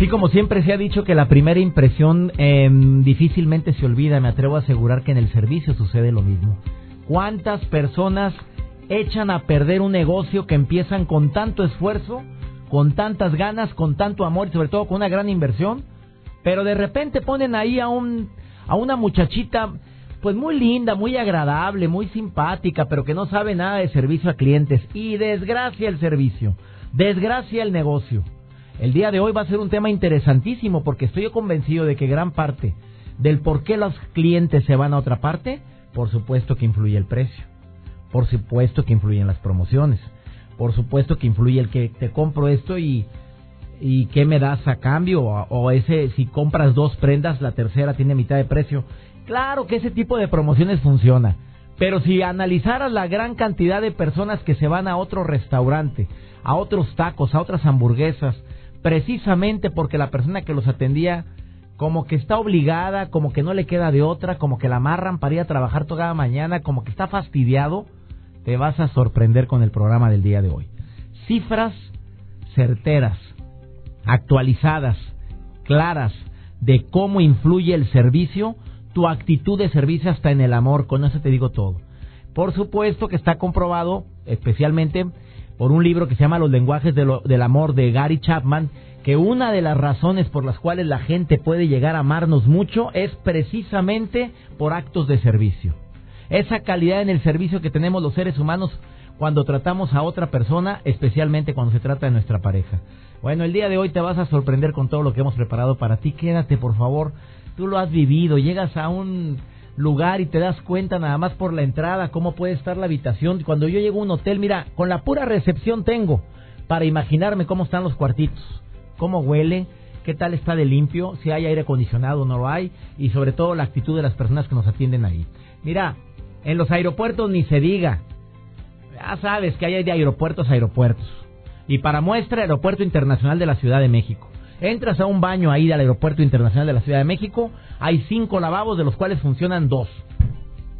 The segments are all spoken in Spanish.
Así como siempre se ha dicho que la primera impresión em, difícilmente se olvida, me atrevo a asegurar que en el servicio sucede lo mismo. ¿Cuántas personas echan a perder un negocio que empiezan con tanto esfuerzo, con tantas ganas, con tanto amor y sobre todo con una gran inversión? Pero de repente ponen ahí a un a una muchachita pues muy linda, muy agradable, muy simpática, pero que no sabe nada de servicio a clientes y desgracia el servicio, desgracia el negocio. El día de hoy va a ser un tema interesantísimo porque estoy convencido de que gran parte del por qué los clientes se van a otra parte, por supuesto que influye el precio, por supuesto que influyen las promociones, por supuesto que influye el que te compro esto y y qué me das a cambio o, ese si compras dos prendas la tercera tiene mitad de precio. Claro que ese tipo de promociones funciona, pero si analizaras la gran cantidad de personas que se van a otro restaurante, a otros tacos, a otras hamburguesas, precisamente porque la persona que los atendía como que está obligada, como que no le queda de otra, como que la amarran para ir a trabajar toda mañana, como que está fastidiado, te vas a sorprender con el programa del día de hoy. Cifras certeras, actualizadas, claras de cómo influye el servicio, tu actitud de servicio hasta en el amor, con eso te digo todo. Por supuesto que está comprobado, especialmente por un libro que se llama Los lenguajes del amor de Gary Chapman, que una de las razones por las cuales la gente puede llegar a amarnos mucho es precisamente por actos de servicio. Esa calidad en el servicio que tenemos los seres humanos cuando tratamos a otra persona, especialmente cuando se trata de nuestra pareja. Bueno, el día de hoy te vas a sorprender con todo lo que hemos preparado para ti. Quédate, por favor. Tú lo has vivido. Llegas a un lugar y te das cuenta nada más por la entrada cómo puede estar la habitación. Cuando yo llego a un hotel, mira, con la pura recepción tengo para imaginarme cómo están los cuartitos, cómo huele, qué tal está de limpio, si hay aire acondicionado o no lo hay y sobre todo la actitud de las personas que nos atienden ahí. Mira, en los aeropuertos ni se diga. Ya sabes que hay de aeropuertos a aeropuertos. Y para muestra, Aeropuerto Internacional de la Ciudad de México. Entras a un baño ahí del Aeropuerto Internacional de la Ciudad de México, hay cinco lavabos de los cuales funcionan dos.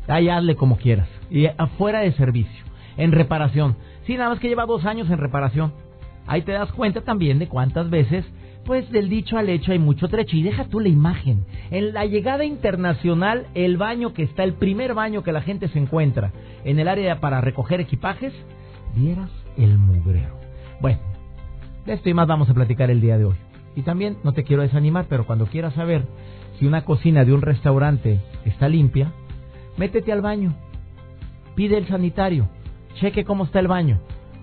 Ahí hazle como quieras. Y afuera de servicio, en reparación. Sí, nada más que lleva dos años en reparación. Ahí te das cuenta también de cuántas veces, pues del dicho al hecho hay mucho trecho. Y deja tú la imagen. En la llegada internacional, el baño que está, el primer baño que la gente se encuentra en el área para recoger equipajes, vieras el mugrero. Bueno, de esto y más vamos a platicar el día de hoy. Y también, no te quiero desanimar, pero cuando quieras saber si una cocina de un restaurante está limpia, métete al baño, pide el sanitario, cheque cómo está el baño.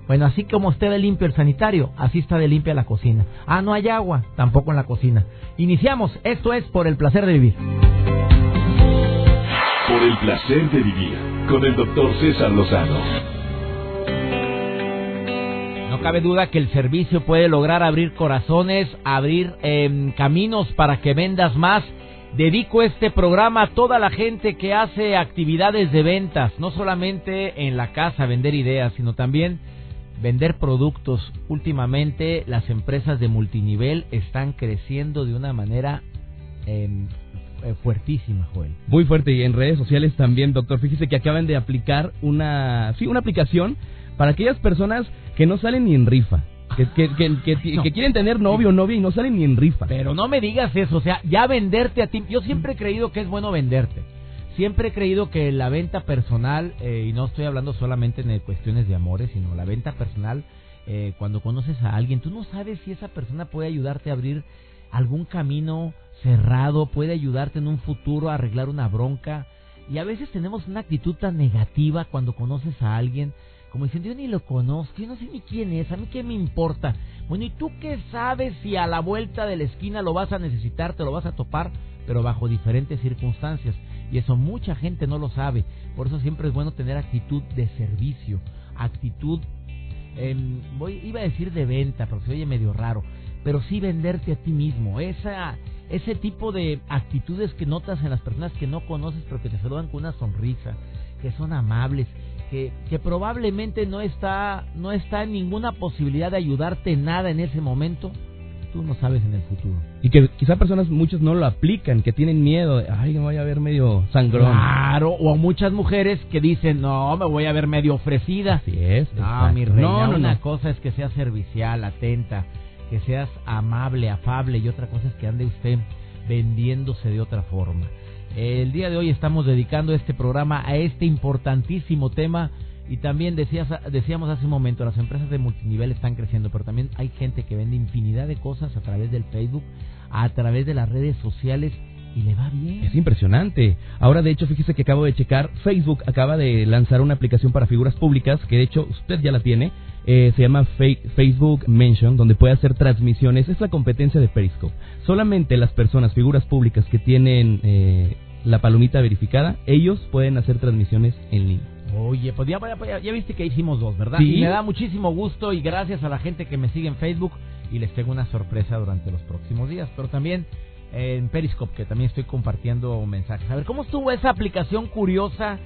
Bueno, así como esté de limpio el sanitario, así está de limpia la cocina. Ah, no hay agua, tampoco en la cocina. Iniciamos, esto es por el placer de vivir. Por el placer de vivir, con el doctor César Lozano cabe duda que el servicio puede lograr abrir corazones, abrir em, caminos para que vendas más. Dedico este programa a toda la gente que hace actividades de ventas, no solamente en la casa vender ideas, sino también vender productos. Últimamente las empresas de multinivel están creciendo de una manera em, eh, fuertísima, Joel. Muy fuerte y en redes sociales también, doctor. Fíjese que acaban de aplicar una, sí, una aplicación para aquellas personas que no salen ni en rifa. Que, que, quieren tener novio o novia y no salen ni en rifa. Pero no me digas eso, o sea, ya venderte a ti. Yo siempre he creído que es bueno venderte. Siempre he creído que la venta personal, eh, y no estoy hablando solamente en cuestiones de amores, sino la venta personal, eh, cuando conoces a alguien, tú no sabes si esa persona puede ayudarte a abrir algún camino cerrado, puede ayudarte en un futuro a arreglar una bronca. Y a veces tenemos una actitud tan negativa cuando conoces a alguien como diciendo, yo ni lo conozco, yo no sé ni quién es, a mí qué me importa. Bueno, ¿y tú qué sabes si a la vuelta de la esquina lo vas a necesitar, te lo vas a topar, pero bajo diferentes circunstancias? Y eso mucha gente no lo sabe. Por eso siempre es bueno tener actitud de servicio, actitud em, voy, iba a decir de venta, pero se oye medio raro, pero sí venderte a ti mismo. Esa, ese tipo de actitudes que notas en las personas que no conoces, pero que te saludan con una sonrisa, que son amables, que, que probablemente no está, no está en ninguna posibilidad de ayudarte en nada en ese momento, tú no sabes en el futuro. Y que quizá personas, muchos no lo aplican, que tienen miedo, de, ay, me voy a ver medio sangrón. Claro, o muchas mujeres que dicen, no, me voy a ver medio ofrecida. Así es. No, mi reina, no, no, una cosa es que seas servicial, atenta, que seas amable, afable, y otra cosa es que ande usted vendiéndose de otra forma. El día de hoy estamos dedicando este programa a este importantísimo tema y también decías, decíamos hace un momento, las empresas de multinivel están creciendo, pero también hay gente que vende infinidad de cosas a través del Facebook, a través de las redes sociales y le va bien. Es impresionante. Ahora, de hecho, fíjese que acabo de checar, Facebook acaba de lanzar una aplicación para figuras públicas, que de hecho usted ya la tiene, eh, se llama Facebook Mention, donde puede hacer transmisiones. Es la competencia de Periscope. Solamente las personas, figuras públicas que tienen eh, la palomita verificada, ellos pueden hacer transmisiones en línea. Oye, pues ya, ya, viste que hicimos dos, ¿verdad? Y me da muchísimo gusto y gracias a la gente que me sigue en Facebook y les tengo una sorpresa durante los próximos días, pero también en Periscope que también estoy compartiendo mensajes. A ver, ¿cómo estuvo esa aplicación curiosa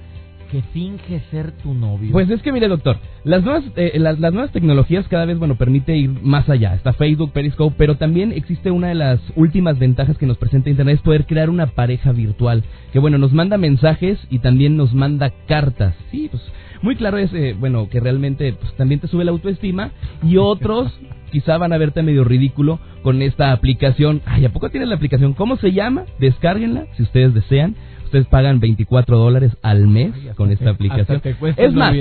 que finge ser tu novio? Pues es que mire, doctor, las nuevas, eh, las, nuevas tecnologías cada vez, bueno, permite ir más allá. Está Facebook, Periscope, pero también existe una de las últimas ventajas que nos presenta Internet, es poder crear una pareja virtual. Que bueno, nos manda mensajes y también nos manda cartas. Sí, pues muy claro es, eh, bueno, que realmente pues, también te sube la autoestima y otros quizá van a verte medio ridículo con esta aplicación. Ay, ¿a poco tienes la aplicación? ¿Cómo se llama? Descárguenla si ustedes desean ustedes pagan 24 dólares al mes con esta aplicación. es más,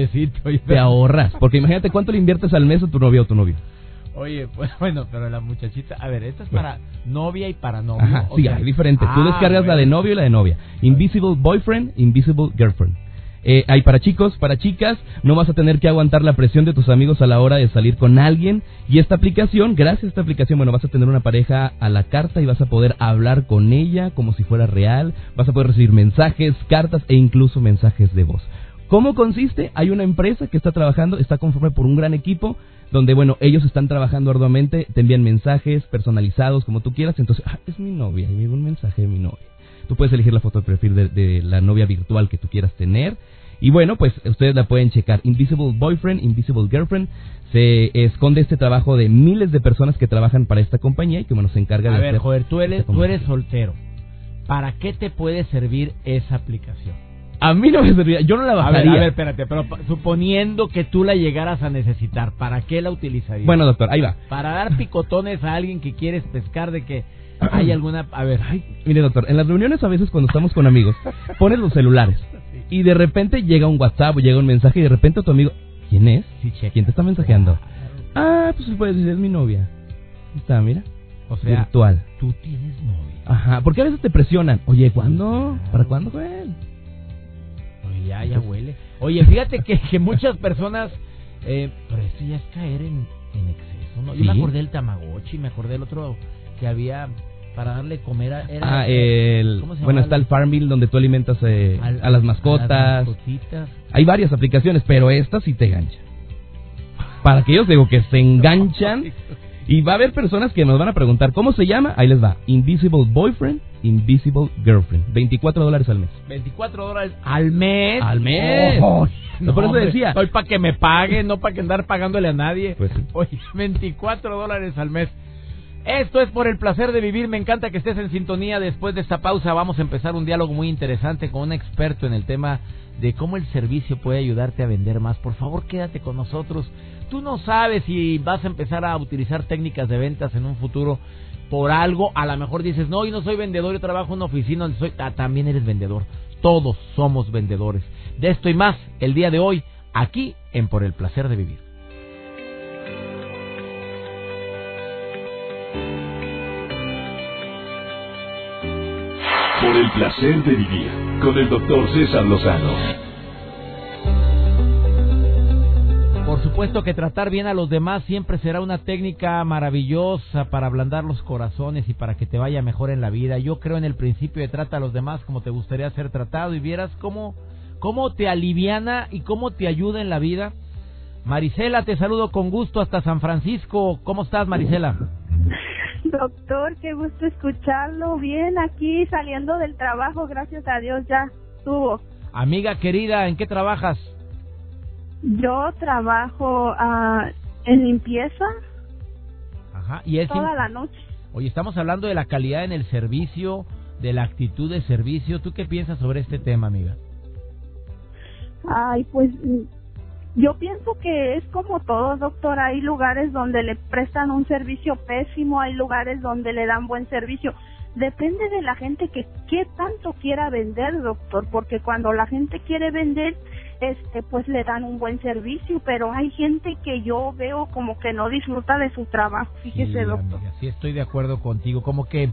te ahorras, porque imagínate cuánto le inviertes al mes a tu novia o tu novio. Oye, pues bueno, pero la muchachita, a ver, esta es para novia y para novio. Ajá, sí, hay diferente. Tú ah, descargas la de novio y la de novia. Invisible Boyfriend, Invisible Girlfriend. Eh, hay para chicos, para chicas, no vas a tener que aguantar la presión de tus amigos a la hora de salir con alguien. Y esta aplicación, gracias a esta aplicación, bueno, vas a tener una pareja a la carta y vas a poder hablar con ella como si fuera real. Vas a poder recibir mensajes, cartas e incluso mensajes de voz. ¿Cómo consiste? Hay una empresa que está trabajando, está conforme por un gran equipo, donde, bueno, ellos están trabajando arduamente, te envían mensajes personalizados como tú quieras. Entonces, ah, es mi novia, y un mensaje de mi novia. Tú puedes elegir la foto de perfil de, la novia virtual que tú quieras tener. Y bueno, pues ustedes la pueden checar. Invisible Boyfriend, Invisible Girlfriend. Se esconde este trabajo de miles de personas que trabajan para esta compañía y que bueno, se encarga de... A ver, joder, tú eres, tú eres soltero. ¿Para qué te puede servir esa aplicación? A mí no me serviría, yo no la bajaría. A ver, espérate, pero suponiendo que tú la llegaras a necesitar, ¿para qué la utilizarías? Bueno, doctor, ahí va. Para dar picotones a alguien que quieres pescar de que ¿Hay alguna.? A ver. Ay, mire, doctor, en las reuniones a veces cuando estamos con amigos, pones los celulares y de repente llega un WhatsApp o llega un mensaje y de repente tu amigo. ¿Quién es? ¿Quién te está mensajeando? Ah, pues puedes decir, es mi novia. Está, mira. O sea, virtual. Tú tienes novia. Ajá, porque a veces te presionan. Oye, ¿cuándo? ¿Para cuándo, Joel? Oye, ya, ya huele. Oye, fíjate que, que muchas personas. Eh, pero esto ya es caer en, en exceso, ¿no? Yo me acordé del Tamagotchi, me acordé del otro que había para darle comer a, ah, el, bueno está el Farmville donde tú alimentas eh, a las mascotas. hay varias aplicaciones pero esta sí te engancha. Para aquellos digo que se enganchan. Y va a haber personas que nos van a preguntar cómo se llama ahí les va. Invisible Boyfriend Invisible Girlfriend. 24 dólares al mes. 24 dólares al mes. Al mes. No, por eso decía. Hoy para que me paguen no para que andar pagándole a nadie. Pues Oye, 24 dólares al mes esto es por el placer de vivir. Me encanta que estés en sintonía. Después de esta pausa vamos a empezar un diálogo muy interesante con un experto en el tema de cómo el servicio puede ayudarte a vender más. Por favor, quédate con nosotros. Tú no sabes si vas a empezar a utilizar técnicas de ventas en un futuro por algo. A lo mejor dices, no, yo no soy vendedor, yo trabajo en una oficina soy... Ah, también eres vendedor. Todos somos vendedores. De esto y más, el día de hoy, aquí en Por el placer de vivir. Por el placer de vivir con el doctor César Lozano. Por supuesto que tratar bien a los demás siempre será una técnica maravillosa para ablandar los corazones y para que te vaya mejor en la vida. Yo creo en el principio de trata a los demás como te gustaría ser tratado y vieras cómo, cómo te aliviana y cómo te ayuda en la vida Marisela, te saludo con gusto hasta San Francisco. ¿Cómo estás, Marisela? Doctor, qué gusto escucharlo. Bien, aquí saliendo del trabajo, gracias a Dios ya estuvo. Amiga querida, ¿en qué trabajas? Yo trabajo ah, en limpieza. Ajá, y es toda la noche. Oye, estamos hablando de la calidad en el servicio, de la actitud de servicio. ¿Tú qué piensas sobre este tema, amiga? Ay, pues yo pienso que es como todo, doctor. Hay lugares donde le prestan un servicio pésimo, hay lugares donde le dan buen servicio. Depende de la gente que qué tanto quiera vender, doctor, porque cuando la gente quiere vender, este, pues le dan un buen servicio, pero hay gente que yo veo como que no disfruta de su trabajo. Fíjese, doctor. sí, estoy de acuerdo contigo. Como que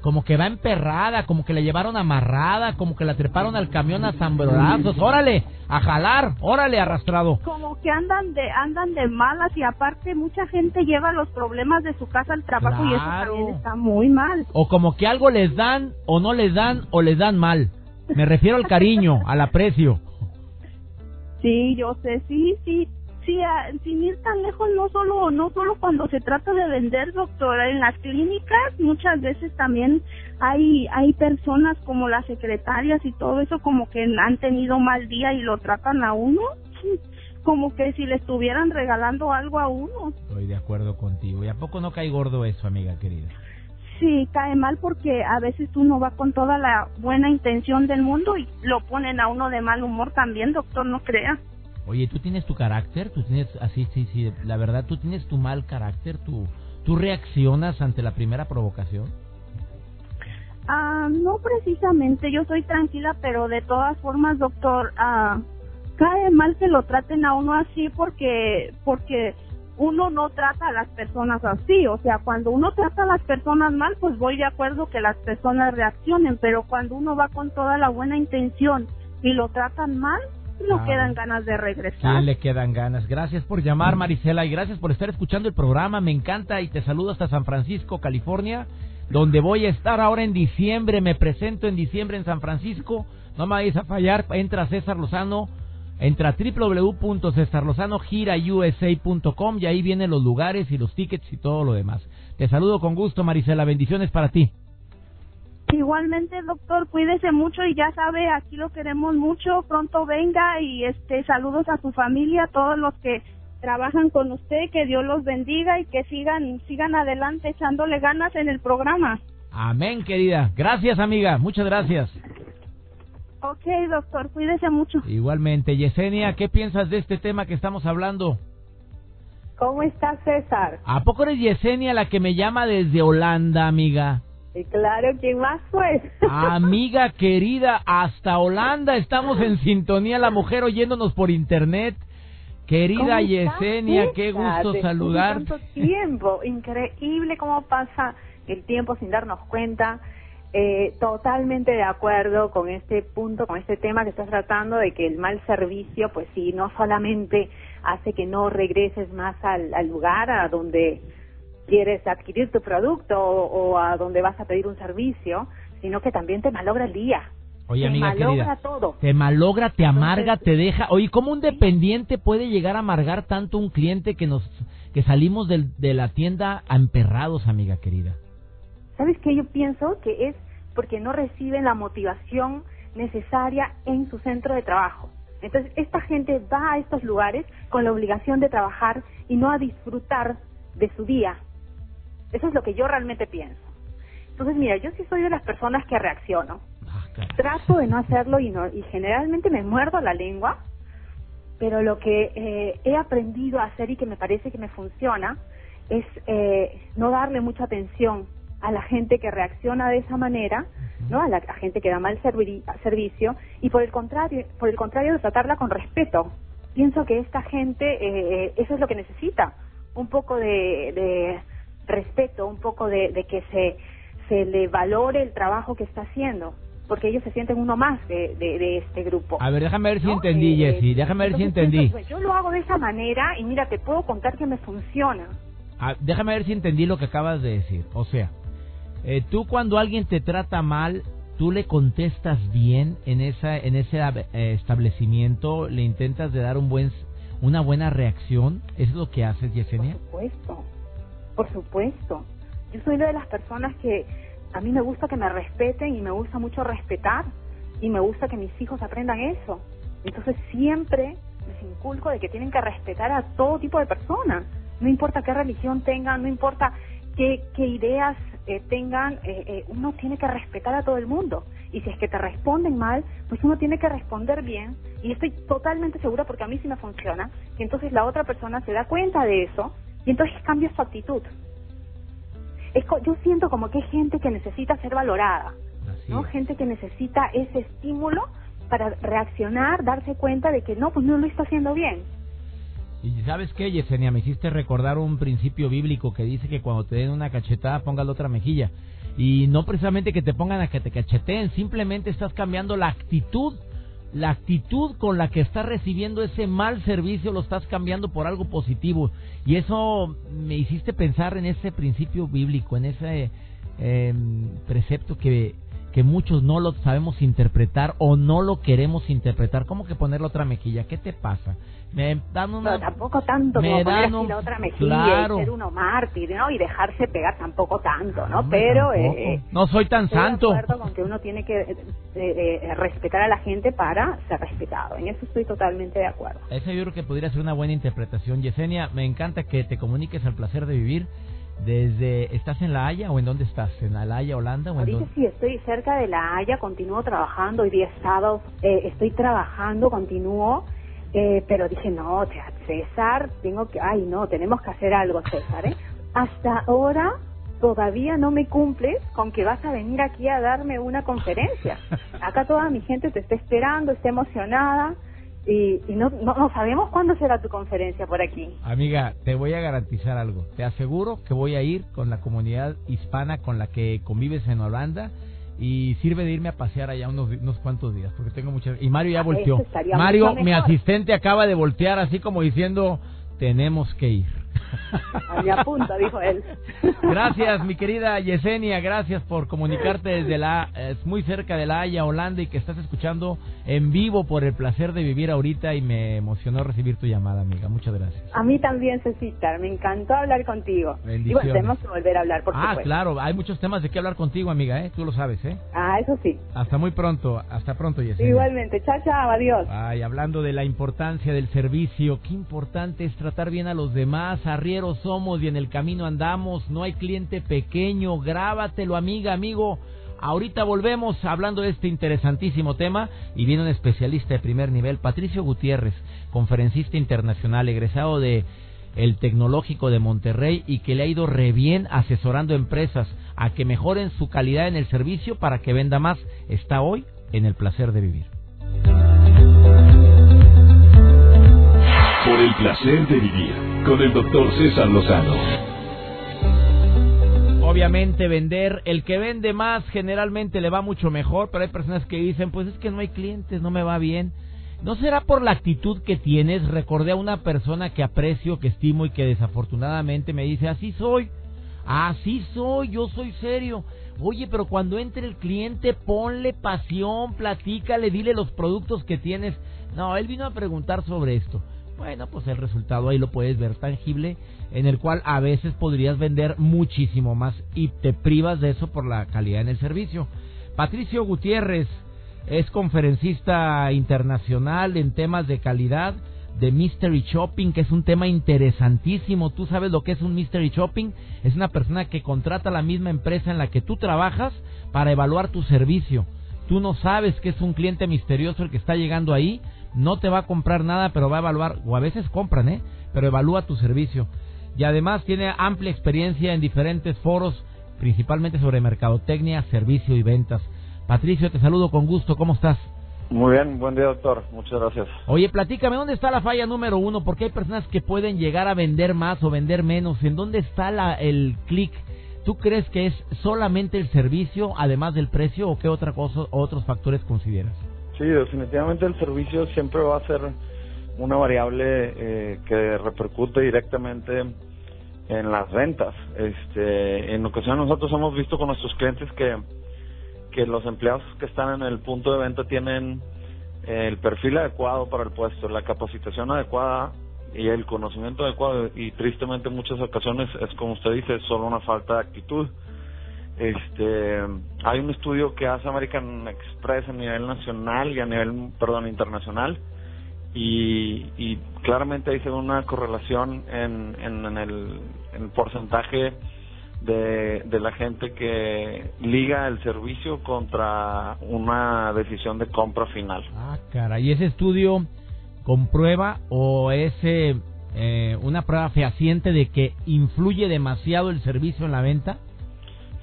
como que va emperrada, como que la llevaron amarrada, como que la treparon al camión a zambrazos, órale, a jalar, órale, arrastrado. Como que andan de andan de malas y aparte mucha gente lleva los problemas de su casa al trabajo y eso también está muy mal. O como que algo les dan o no les dan o les dan mal. Me refiero al cariño, al aprecio. Sí, yo sé, sí, sí, sí, sin ir tan lejos, no solo, no solo cuando se trata de vender, doctora, en las clínicas muchas veces también hay, hay personas como las secretarias y todo eso como que han tenido mal día y lo tratan a uno, como que si le estuvieran regalando algo a uno. Estoy de acuerdo contigo. ¿Y a poco no cae gordo eso, amiga querida? Sí, cae mal porque a veces uno va con toda la buena intención del mundo y lo ponen a uno de mal humor también, doctor, no crea. Oye, ¿tú tienes tu carácter? ¿Tú tienes, así, sí, sí, la verdad, tú tienes tu mal carácter? ¿Tú, tú reaccionas ante la primera provocación? Ah, no precisamente, yo soy tranquila, pero de todas formas, doctor, ah, cae mal que lo traten a uno así porque, porque uno no trata a las personas así, o sea, cuando uno trata a las personas mal, pues voy de acuerdo que las personas reaccionen, pero cuando uno va con toda la buena intención y lo tratan mal, no ah. quedan ganas de regresar. ¿Quién le quedan ganas? Gracias por llamar, Marisela, y gracias por estar escuchando el programa. Me encanta y te saludo hasta San Francisco, California, donde voy a estar ahora en diciembre. Me presento en diciembre en San Francisco. No me vayas a fallar. Entra César Lozano. Entra a www.cesarlozanogirausa.com y ahí vienen los lugares y los tickets y todo lo demás. Te saludo con gusto, Marisela. Bendiciones para ti. Igualmente, doctor, cuídese mucho y ya sabe, aquí lo queremos mucho. Pronto venga y este saludos a su familia, a todos los que trabajan con usted, que Dios los bendiga y que sigan sigan adelante echándole ganas en el programa. Amén, querida. Gracias, amiga. Muchas gracias. Ok, doctor, cuídese mucho. Igualmente. Yesenia, ¿qué piensas de este tema que estamos hablando? ¿Cómo está César? ¿A poco eres Yesenia la que me llama desde Holanda, amiga? Y claro, ¿quién más fue? Amiga querida, hasta Holanda estamos en sintonía, la mujer oyéndonos por internet. Querida Yesenia, qué gusto saludarte. Tanto tiempo, increíble cómo pasa el tiempo sin darnos cuenta. Eh, totalmente de acuerdo con este punto, con este tema que estás tratando de que el mal servicio, pues sí, no solamente hace que no regreses más al, al lugar a donde quieres adquirir tu producto o, a donde vas a pedir un servicio, sino que también te malogra el día. Oye, te malogra todo. Te malogra, te amarga, te deja. Oye, ¿cómo un dependiente puede llegar a amargar tanto un cliente que nos que salimos de la tienda emperrados, amiga querida? ¿Sabes qué? Yo pienso que es porque no reciben la motivación necesaria en su centro de trabajo. Entonces, esta gente va a estos lugares con la obligación de trabajar y no a disfrutar de su día, eso es lo que yo realmente pienso. Entonces, mira, yo sí soy de las personas que reacciono. Ah, Trato de no hacerlo y, no, y generalmente me muerdo la lengua, pero lo que eh, he aprendido a hacer y que me parece que me funciona es eh, no darle mucha atención a la gente que reacciona de esa manera, ¿no? A la gente que da mal servicio y por el contrario, por el contrario de tratarla con respeto. Pienso que esta gente eh, eso es lo que necesita, un poco de respeto, un poco de, que se, se le valore el trabajo que está haciendo porque ellos se sienten uno más de, de, este grupo. A ver, déjame ver si entendí, eh, Jessy, déjame ver si entendí. Pues, yo lo hago de esa manera y mira, te puedo contar que me funciona. Ah, déjame ver si entendí lo que acabas de decir. O sea, eh, tú cuando alguien te trata mal, tú le contestas bien en esa en ese eh, establecimiento, le intentas de dar un buen una buena reacción? ¿Es lo que haces, Yesenia? Por supuesto, por supuesto. Yo soy de las personas que a mí me gusta que me respeten y me gusta mucho respetar y me gusta que mis hijos aprendan eso. Entonces siempre les inculco de que tienen que respetar a todo tipo de personas, no importa qué religión tengan, no importa qué, qué ideas eh, tengan, eh, eh, uno tiene que respetar a todo el mundo. Y si es que te responden mal, pues uno tiene que responder bien. Y estoy totalmente segura, porque a mí sí me funciona, que entonces la otra persona se da cuenta de eso y entonces cambia su actitud. Es yo siento como que hay gente que necesita ser valorada, ¿no? Gente que necesita ese estímulo para reaccionar, darse cuenta de que no, pues no lo está haciendo bien. Y sabes qué, Yesenia, me hiciste recordar un principio bíblico que dice que cuando te den una cachetada pongas la otra mejilla. Y no precisamente que te pongan a que te cacheteen, simplemente estás cambiando la actitud. La actitud con la que estás recibiendo ese mal servicio lo estás cambiando por algo positivo. Y eso me hiciste pensar en ese principio bíblico, en ese eh, precepto que que muchos no lo sabemos interpretar o no lo queremos interpretar. ¿Cómo que ponerle otra mejilla? ¿Qué te pasa? Me dan una... tampoco tanto como poner la otra mejilla y ser uno mártir, ¿no? Y dejarse pegar tampoco tanto, ¿no? Pero... Eh, no soy tan santo. De con que uno tiene que eh, eh, respetar a la gente para ser respetado. En eso estoy totalmente de acuerdo. Eso yo creo que podría ser una buena interpretación. Yesenia, me encanta que te comuniques al placer de vivir desde ¿Estás en La Haya o en dónde estás? ¿En La Haya, Holanda? O Ahorita sí, estoy cerca de La Haya, continúo trabajando, hoy día sábado eh, estoy trabajando, continúo, eh, pero dije, no, César, tengo que, ay no, tenemos que hacer algo, César, ¿eh? Hasta ahora todavía no me cumples con que vas a venir aquí a darme una conferencia. Acá toda mi gente te está esperando, está emocionada y, no, no, sabemos cuándo será tu conferencia por aquí. Amiga, te voy a garantizar algo. Te aseguro que voy a ir con la comunidad hispana con la que convives en Holanda y sirve de irme a pasear allá unos, unos cuantos días porque tengo muchas... Y Mario ya ah, volteó. Mario, mi asistente, acaba de voltear así como diciendo, tenemos que ir. Mi apunta, dijo él. Gracias, mi querida Yesenia, gracias por comunicarte desde la es muy cerca de La Haya, Holanda y que estás escuchando en vivo por el placer de vivir ahorita y me emocionó recibir tu llamada, amiga. Muchas gracias. A mí también, Cecita, me encantó hablar contigo. Y bueno, tenemos que volver a hablar, por Ah, claro, hay muchos temas de qué hablar contigo, amiga, ¿eh? Tú lo sabes, ¿eh? Ah, eso sí. Hasta muy pronto, hasta pronto, Yesenia. Igualmente, chao, chao, adiós. Ay, hablando de la importancia del servicio, qué importante es tratar bien a los demás, arrieros somos y en el camino andamos, no hay cliente pequeño, grábatelo amiga, amigo. Ahorita volvemos hablando de este interesantísimo tema y viene un especialista de primer nivel, Patricio Gutiérrez, conferencista internacional, egresado de el Tecnológico de Monterrey y que le ha ido re bien asesorando empresas a que mejoren su calidad en el servicio para que venda más. Está hoy en el placer de vivir. Por el placer de vivir con el doctor César Lozano. Obviamente vender, el que vende más generalmente le va mucho mejor, pero hay personas que dicen, pues es que no hay clientes, no me va bien. ¿No será por la actitud que tienes? Recordé a una persona que aprecio, que estimo y que desafortunadamente me dice, así soy, así soy, yo soy serio. Oye, pero cuando entre el cliente, ponle pasión, platícale, dile los productos que tienes. No, él vino a preguntar sobre esto. Bueno, pues el resultado ahí lo puedes ver tangible, en el cual a veces podrías vender muchísimo más y te privas de eso por la calidad en el servicio. Patricio Gutiérrez es conferencista internacional en temas de calidad de Mystery Shopping, que es un tema interesantísimo. ¿Tú sabes lo que es un Mystery Shopping? Es una persona que contrata la misma empresa en la que tú trabajas para evaluar tu servicio. Tú no sabes que es un cliente misterioso el que está llegando ahí, no te va a comprar nada, pero va a evaluar, o a veces compran, ¿eh? Pero evalúa tu servicio. Y además tiene amplia experiencia en diferentes foros, principalmente sobre mercadotecnia, servicio y ventas. Patricio, te saludo con gusto, ¿cómo estás? Muy bien, buen día doctor, muchas gracias. Oye, platícame, ¿dónde está la falla número uno? Porque hay personas que pueden llegar a vender más o vender menos. ¿En dónde está la, el clic? ¿Tú crees que es solamente el servicio, además del precio, o qué otra cosa, otros factores consideras? Sí, definitivamente el servicio siempre va a ser una variable eh, que repercute directamente en las ventas. Este, en ocasiones nosotros hemos visto con nuestros clientes que, que los empleados que están en el punto de venta tienen el perfil adecuado para el puesto, la capacitación adecuada y el conocimiento adecuado y tristemente en muchas ocasiones es como usted dice, solo una falta de actitud. Este, hay un estudio que hace American Express a nivel nacional y a nivel, perdón, internacional y, y claramente hay una correlación en, en, el, en el porcentaje de, de la gente que liga el servicio contra una decisión de compra final. Ah, cara, ¿y ese estudio comprueba o es eh, eh, una prueba fehaciente de que influye demasiado el servicio en la venta?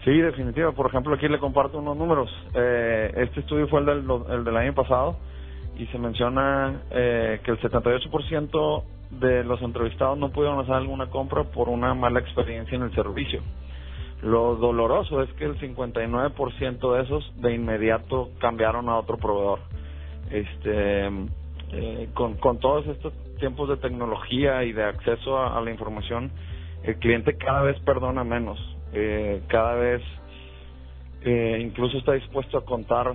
Sí, definitivo. Por ejemplo, aquí le comparto unos números. Eh, este estudio fue el del, el del año pasado y se menciona eh, que el 78% de los entrevistados no pudieron hacer alguna compra por una mala experiencia en el servicio. Lo doloroso es que el 59% de esos de inmediato cambiaron a otro proveedor. Este, eh, con todos estos tiempos de tecnología y de acceso a, la información, el cliente cada vez perdona menos, eh, cada vez eh, incluso está dispuesto a contar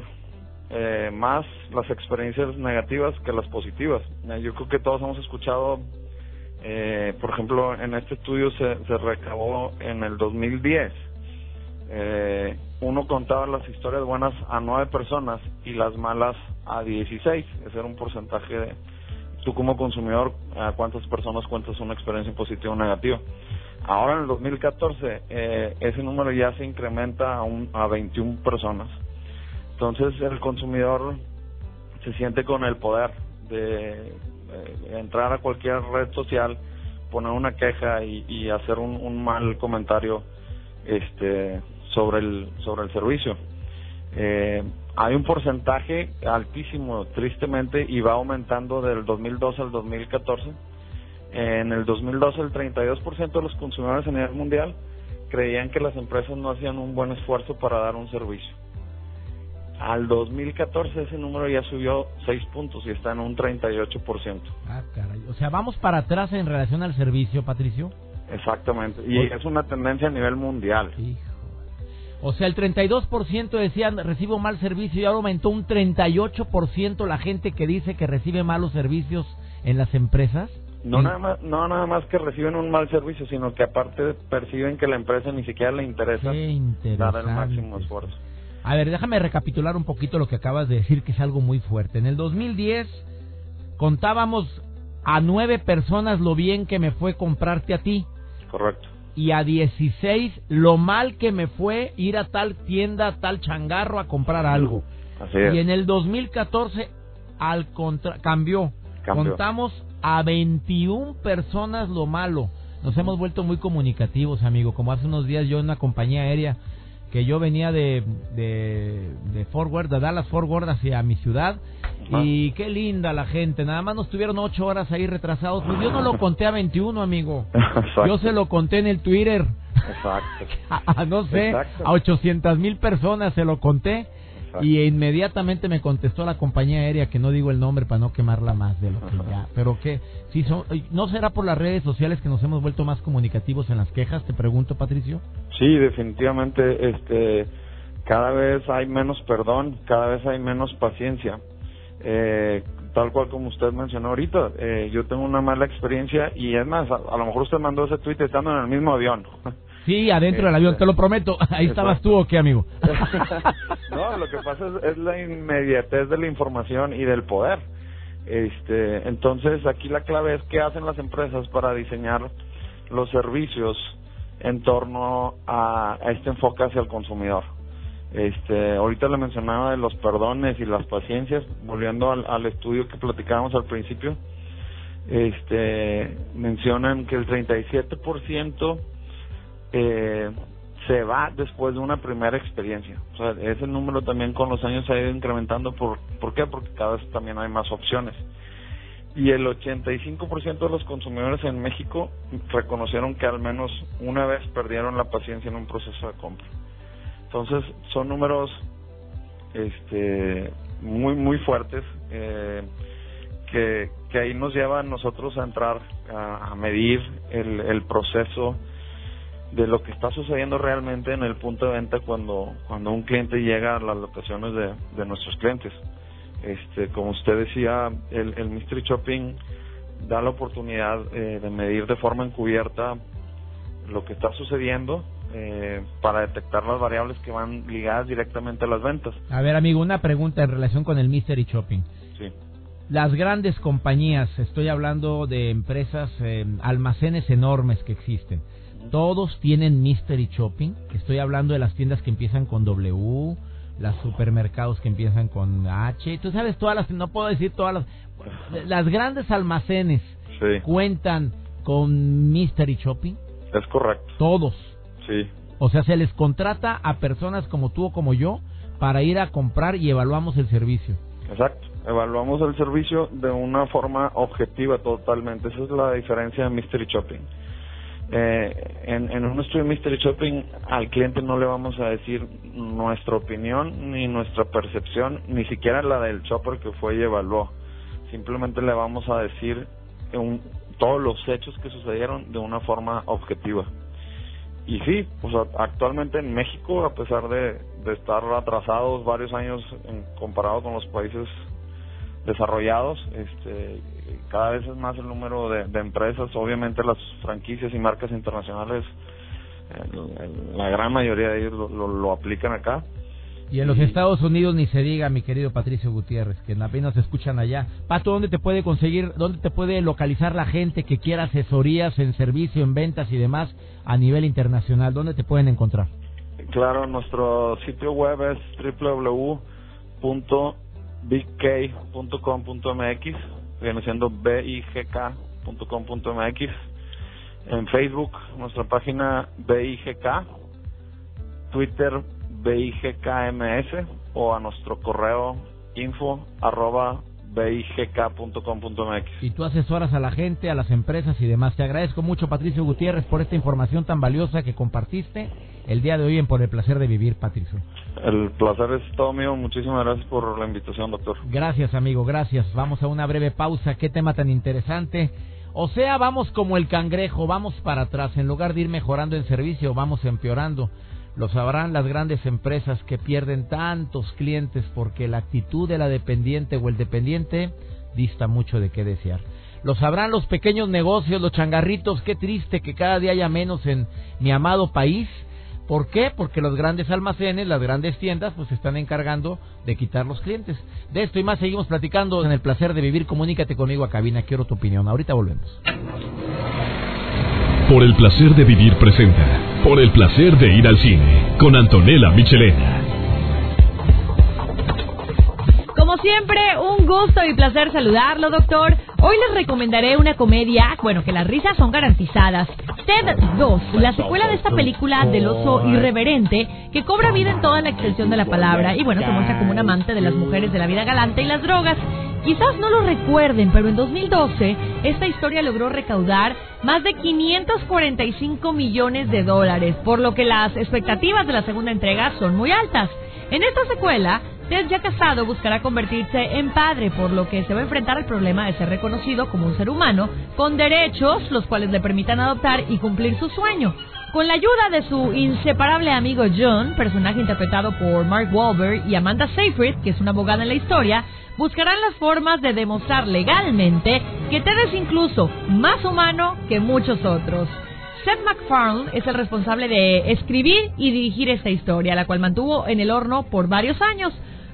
eh, más las experiencias negativas que las positivas. yo creo que todos hemos escuchado eh, por ejemplo, en este estudio se, se recabó en el 2010. Eh, uno contaba las historias buenas a nueve personas y las malas a 16. Ese era un porcentaje de tú como consumidor a cuántas personas cuentas una experiencia positiva o negativa. Ahora en el 2014 eh, ese número ya se incrementa a, un, a 21 personas. Entonces el consumidor se siente con el poder de eh, entrar a cualquier red social, poner una queja y, hacer un, mal comentario este sobre el sobre el servicio. Eh, hay un porcentaje altísimo, tristemente, y va aumentando del 2012 al 2014. En el 2012 el 32% de los consumidores a nivel mundial creían que las empresas no hacían un buen esfuerzo para dar un servicio. Al 2014 ese número ya subió 6 puntos y está en un 38%. Ah, caray. O sea, vamos para atrás en relación al servicio, Patricio. Exactamente. Y es una tendencia a nivel mundial. Hijo. O sea, el 32% decían recibo mal servicio y ahora aumentó un 38% la gente que dice que recibe malos servicios en las empresas. No nada más, no nada más que reciben un mal servicio, sino que aparte perciben que la empresa ni siquiera le interesa dar el máximo esfuerzo. A ver, déjame recapitular un poquito lo que acabas de decir, que es algo muy fuerte. En el 2010 contábamos a nueve personas lo bien que me fue comprarte a ti. Correcto. Y a 16 lo mal que me fue ir a tal tienda, tal changarro a comprar algo. Así es. Y en el 2014 al contra cambió. Contamos a 21 personas lo malo. Nos hemos vuelto muy comunicativos, amigo. Como hace unos días yo en una compañía aérea que yo venía de, de, de Fort Worth, de Dallas Fort Worth hacia mi ciudad. Y qué linda la gente. Nada más nos tuvieron ocho horas ahí retrasados. Pues yo no lo conté a 21, amigo. Yo se lo conté en el Twitter. Exacto. no sé, a 800 mil personas se lo conté. Y inmediatamente me contestó la compañía aérea, que no digo el nombre para no quemarla más de lo que ya. Pero que, si son, ¿no será por las redes sociales que nos hemos vuelto más comunicativos en las quejas? Te pregunto, Patricio. Sí, definitivamente, este, cada vez hay menos perdón, cada vez hay menos paciencia. Eh, tal cual como usted mencionó ahorita, eh, yo tengo una mala experiencia y es más, a, a lo mejor usted mandó ese tweet estando en el mismo avión. Sí, adentro del avión, te lo prometo. Ahí estabas tú o qué, amigo. no, lo que pasa es, la inmediatez de la información y del poder. Este, entonces, aquí la clave es qué hacen las empresas para diseñar los servicios en torno a, este enfoque hacia el consumidor. Este, ahorita le mencionaba de los perdones y las paciencias, volviendo al, al estudio que platicábamos al principio, este, mencionan que el 37% eh, se va después de una primera experiencia. O sea, ese número también con los años ha ido incrementando. ¿Por, ¿por qué? Porque cada vez también hay más opciones. Y el 85% de los consumidores en México reconocieron que al menos una vez perdieron la paciencia en un proceso de compra. Entonces, son números este, muy, muy fuertes eh, que, que ahí nos llevan nosotros a entrar a, medir el, el proceso de lo que está sucediendo realmente en el punto de venta cuando, cuando un cliente llega a las locaciones de, de nuestros clientes. Este, como usted decía, el, el Mystery Shopping da la oportunidad eh, de medir de forma encubierta lo que está sucediendo eh, para detectar las variables que van ligadas directamente a las ventas. A ver, amigo, una pregunta en relación con el Mystery Shopping. Sí. Las grandes compañías, estoy hablando de empresas, eh, almacenes enormes que existen, todos tienen Mystery Shopping. Estoy hablando de las tiendas que empiezan con W, las supermercados que empiezan con H. Tú sabes todas las, no puedo decir todas las, las grandes almacenes Sí, cuentan con Mystery Shopping. es correcto. Todos. Sí, O sea, se les contrata a personas como tú o como yo para ir a comprar y evaluamos el servicio. exacto. Evaluamos el servicio de una forma objetiva totalmente. Esa es la diferencia de Mystery Shopping. Eh, en, en un estudio Mystery Shopping al cliente no le vamos a decir nuestra opinión ni nuestra percepción, ni siquiera la del shopper que fue y evaluó. Simplemente le vamos a decir un- todos los hechos que sucedieron de una forma objetiva. Y sí, pues actualmente en México, a pesar de, de estar atrasados varios años en, comparado con los países desarrollados, este, cada vez es más el número de, de empresas, obviamente las franquicias y marcas internacionales, el- el- la gran mayoría de ellos lo, lo- lo aplican acá. Y en los Estados Unidos ni se diga, mi querido Patricio Gutiérrez, que apenas escuchan allá. Pato, ¿dónde te puede conseguir, dónde te puede localizar la gente que quiera asesorías en servicio, en ventas y demás a nivel internacional? ¿Dónde te pueden encontrar? Claro, nuestro sitio web es www.bigk.com.mx, siendo bigk.com.mx. En Facebook, nuestra página BIGK, Twitter BIGKMS o a nuestro correo info arroba bigk.com.mx. Y tú asesoras a la gente, a las empresas y demás. Te agradezco mucho, Patricio Gutiérrez, por esta información tan valiosa que compartiste el día de hoy en Por el Placer de Vivir, Patricio. El placer es todo mío. Muchísimas gracias por la invitación, doctor. Gracias, amigo, gracias. Vamos a una breve pausa. Qué tema tan interesante. O sea, vamos como el cangrejo, vamos para atrás. En lugar de ir mejorando en servicio, vamos empeorando. Lo sabrán las grandes empresas que pierden tantos clientes porque la actitud de la dependiente o el dependiente dista mucho de qué desear. Lo sabrán los pequeños negocios, los changarritos, qué triste que cada día haya menos en mi amado país. ¿Por qué? Porque los grandes almacenes, las grandes tiendas, pues se están encargando de quitar los clientes. De esto y más seguimos platicando en el placer de vivir. Comunícate conmigo a cabina, quiero tu opinión. Ahorita volvemos. Por el placer de vivir presenta. Por el placer de ir al cine. Con Antonella Michelena. Siempre, un gusto y placer saludarlo, doctor. Hoy les recomendaré una comedia, bueno, que las risas son garantizadas. Ted 2, la secuela de esta película del oso irreverente que cobra vida en toda la extensión de la palabra y bueno, se muestra como un amante de las mujeres de la vida galante y las drogas. Quizás no lo recuerden, pero en 2012 esta historia logró recaudar más de 545 millones de dólares, por lo que las expectativas de la segunda entrega son muy altas. En esta secuela, Ted ya casado buscará convertirse en padre, por lo que se va a enfrentar al problema de ser reconocido como un ser humano con derechos, los cuales le permitan adoptar y cumplir su sueño. Con la ayuda de su inseparable amigo John, personaje interpretado por Mark Wahlberg, y Amanda Seyfried, que es una abogada en la historia, buscarán las formas de demostrar legalmente que Ted es incluso más humano que muchos otros. Seth MacFarlane es el responsable de escribir y dirigir esta historia, la cual mantuvo en el horno por varios años.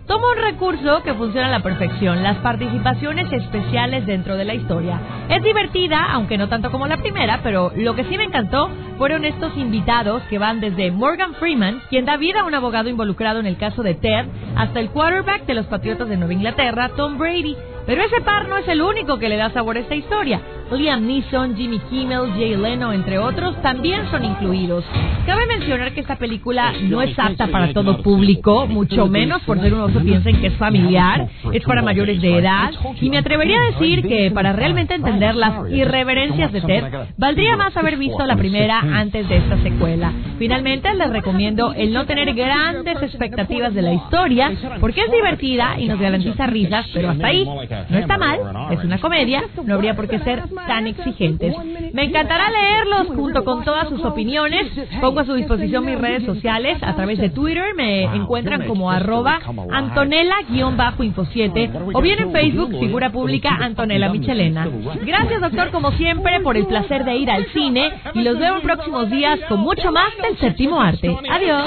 Toma un recurso que funciona a la perfección, las participaciones especiales dentro de la historia. Es divertida, aunque no tanto como la primera, pero lo que sí me encantó fueron estos invitados que van desde Morgan Freeman, quien da vida a un abogado involucrado en el caso de Ted, hasta el quarterback de los Patriotas de Nueva Inglaterra, Tom Brady. Pero ese par no es el único que le da sabor a esta historia. Liam Neeson, Jimmy Kimmel, Jay Leno, entre otros, también son incluidos. Cabe mencionar que esta película no es apta para todo público, mucho menos por ser un oso piensen que es familiar, es para mayores de edad, y me atrevería a decir que para realmente entender las irreverencias de Ted, valdría más haber visto la primera antes de esta secuela. Finalmente, les recomiendo el no tener grandes expectativas de la historia, porque es divertida y nos garantiza risas, pero hasta ahí. No está mal, es una comedia, no habría por qué ser tan exigentes. Me encantará leerlos junto con todas sus opiniones. Pongo a su disposición mis redes sociales. A través de Twitter me encuentran como arroba Antonella-Info7 o bien en Facebook, figura pública Antonella Michelena. Gracias, doctor, como siempre, por el placer de ir al cine y los veo en próximos días con mucho más del séptimo arte. Adiós.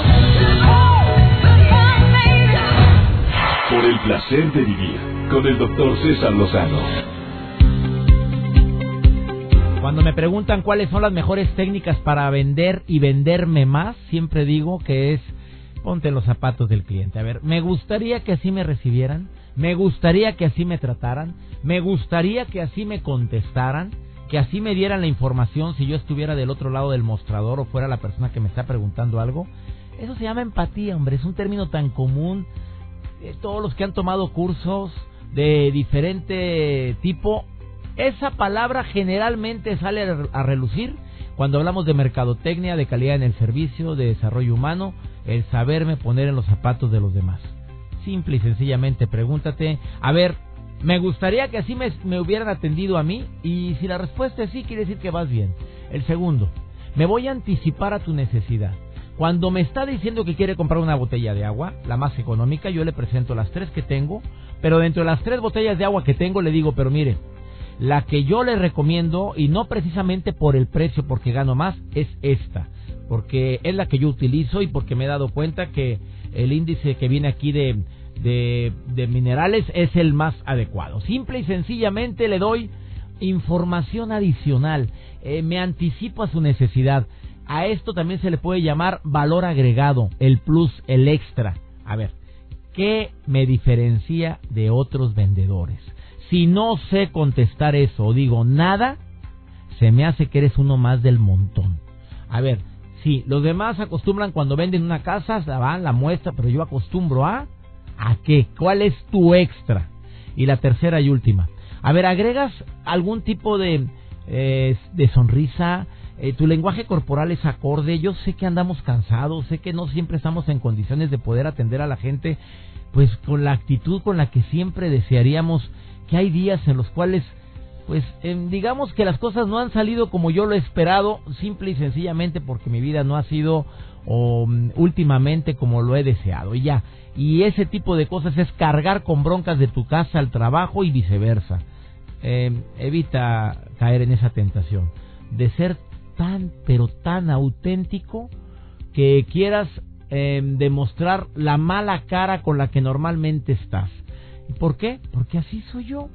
Por el placer de vivir con el doctor César Lozano. Cuando me preguntan cuáles son las mejores técnicas para vender y venderme más, siempre digo que es ponte los zapatos del cliente. A ver, me gustaría que así me recibieran, me gustaría que así me trataran, me gustaría que así me contestaran, que así me dieran la información si yo estuviera del otro lado del mostrador o fuera la persona que me está preguntando algo. Eso se llama empatía, hombre, es un término tan común. Eh, todos los que han tomado cursos de diferente tipo, esa palabra generalmente sale a relucir cuando hablamos de mercadotecnia, de calidad en el servicio, de desarrollo humano, el saberme poner en los zapatos de los demás. Simple y sencillamente pregúntate, a ver, me gustaría que así me, hubieran atendido a mí y si la respuesta es sí, quiere decir que vas bien. El segundo, me voy a anticipar a tu necesidad. Cuando me está diciendo que quiere comprar una botella de agua, la más económica, yo le presento las tres que tengo, pero dentro de las tres botellas de agua que tengo le digo, pero mire, la que yo le recomiendo, y no precisamente por el precio, porque gano más, es esta, porque es la que yo utilizo y porque me he dado cuenta que el índice que viene aquí de, de, minerales es el más adecuado. Simple y sencillamente le doy información adicional, eh, me anticipo a su necesidad. A esto también se le puede llamar valor agregado, el plus, el extra. A ver, ¿qué me diferencia de otros vendedores? Si no sé contestar eso o digo nada, se me hace que eres uno más del montón. A ver, sí, los demás acostumbran cuando venden una casa, la van, la muestra, pero yo acostumbro a ¿A qué? ¿Cuál es tu extra? Y la tercera y última. A ver, agregas algún tipo de, eh, de sonrisa, eh, tu lenguaje corporal es acorde. Yo sé que andamos cansados, sé que no siempre estamos en condiciones de poder atender a la gente, pues con la actitud con la que siempre desearíamos, que hay días en los cuales, pues em, digamos que las cosas no han salido como yo lo he esperado, simple y sencillamente porque mi vida no ha sido o mm, últimamente como lo he deseado. Y ya, y ese tipo de cosas es cargar con broncas de tu casa al trabajo y viceversa. Eh, evita caer en esa tentación de ser tan, pero tan auténtico que quieras eh, demostrar la mala cara con la que normalmente estás. ¿Por qué? Porque así soy yo.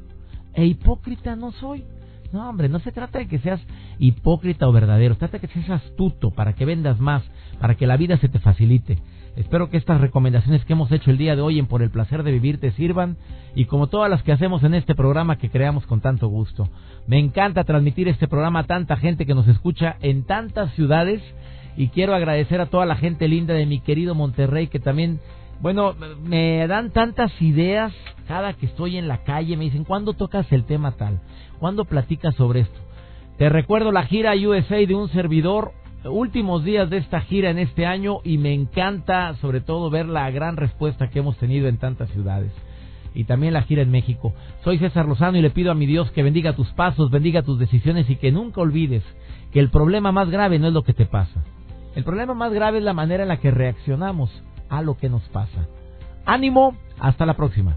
E hipócrita no soy. No, hombre, no se trata de que seas hipócrita o verdadero, trata de que seas astuto para que vendas más, para que la vida se te facilite. Espero que estas recomendaciones que hemos hecho el día de hoy en Por el Placer de Vivir te sirvan y como todas las que hacemos en este programa que creamos con tanto gusto. Me encanta transmitir este programa a tanta gente que nos escucha en tantas ciudades y quiero agradecer a toda la gente linda de mi querido Monterrey que también, bueno, me dan tantas ideas cada que estoy en la calle, me dicen, ¿cuándo tocas el tema tal? ¿Cuándo platicas sobre esto? Te recuerdo la gira USA de un servidor últimos días de esta gira en este año y me encanta sobre todo ver la gran respuesta que hemos tenido en tantas ciudades y también la gira en México. Soy César Lozano y le pido a mi Dios que bendiga tus pasos, bendiga tus decisiones y que nunca olvides que el problema más grave no es lo que te pasa. El problema más grave es la manera en la que reaccionamos a lo que nos pasa. Ánimo, hasta la próxima.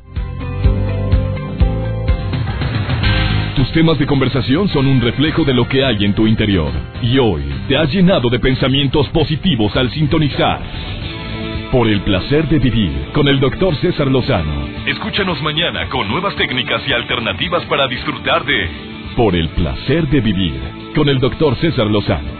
Tus temas de conversación son un reflejo de lo que hay en tu interior. Y hoy te has llenado de pensamientos positivos al sintonizar. Por el placer de vivir con el doctor César Lozano. Escúchanos mañana con nuevas técnicas y alternativas para disfrutar de Por el placer de vivir con el doctor César Lozano.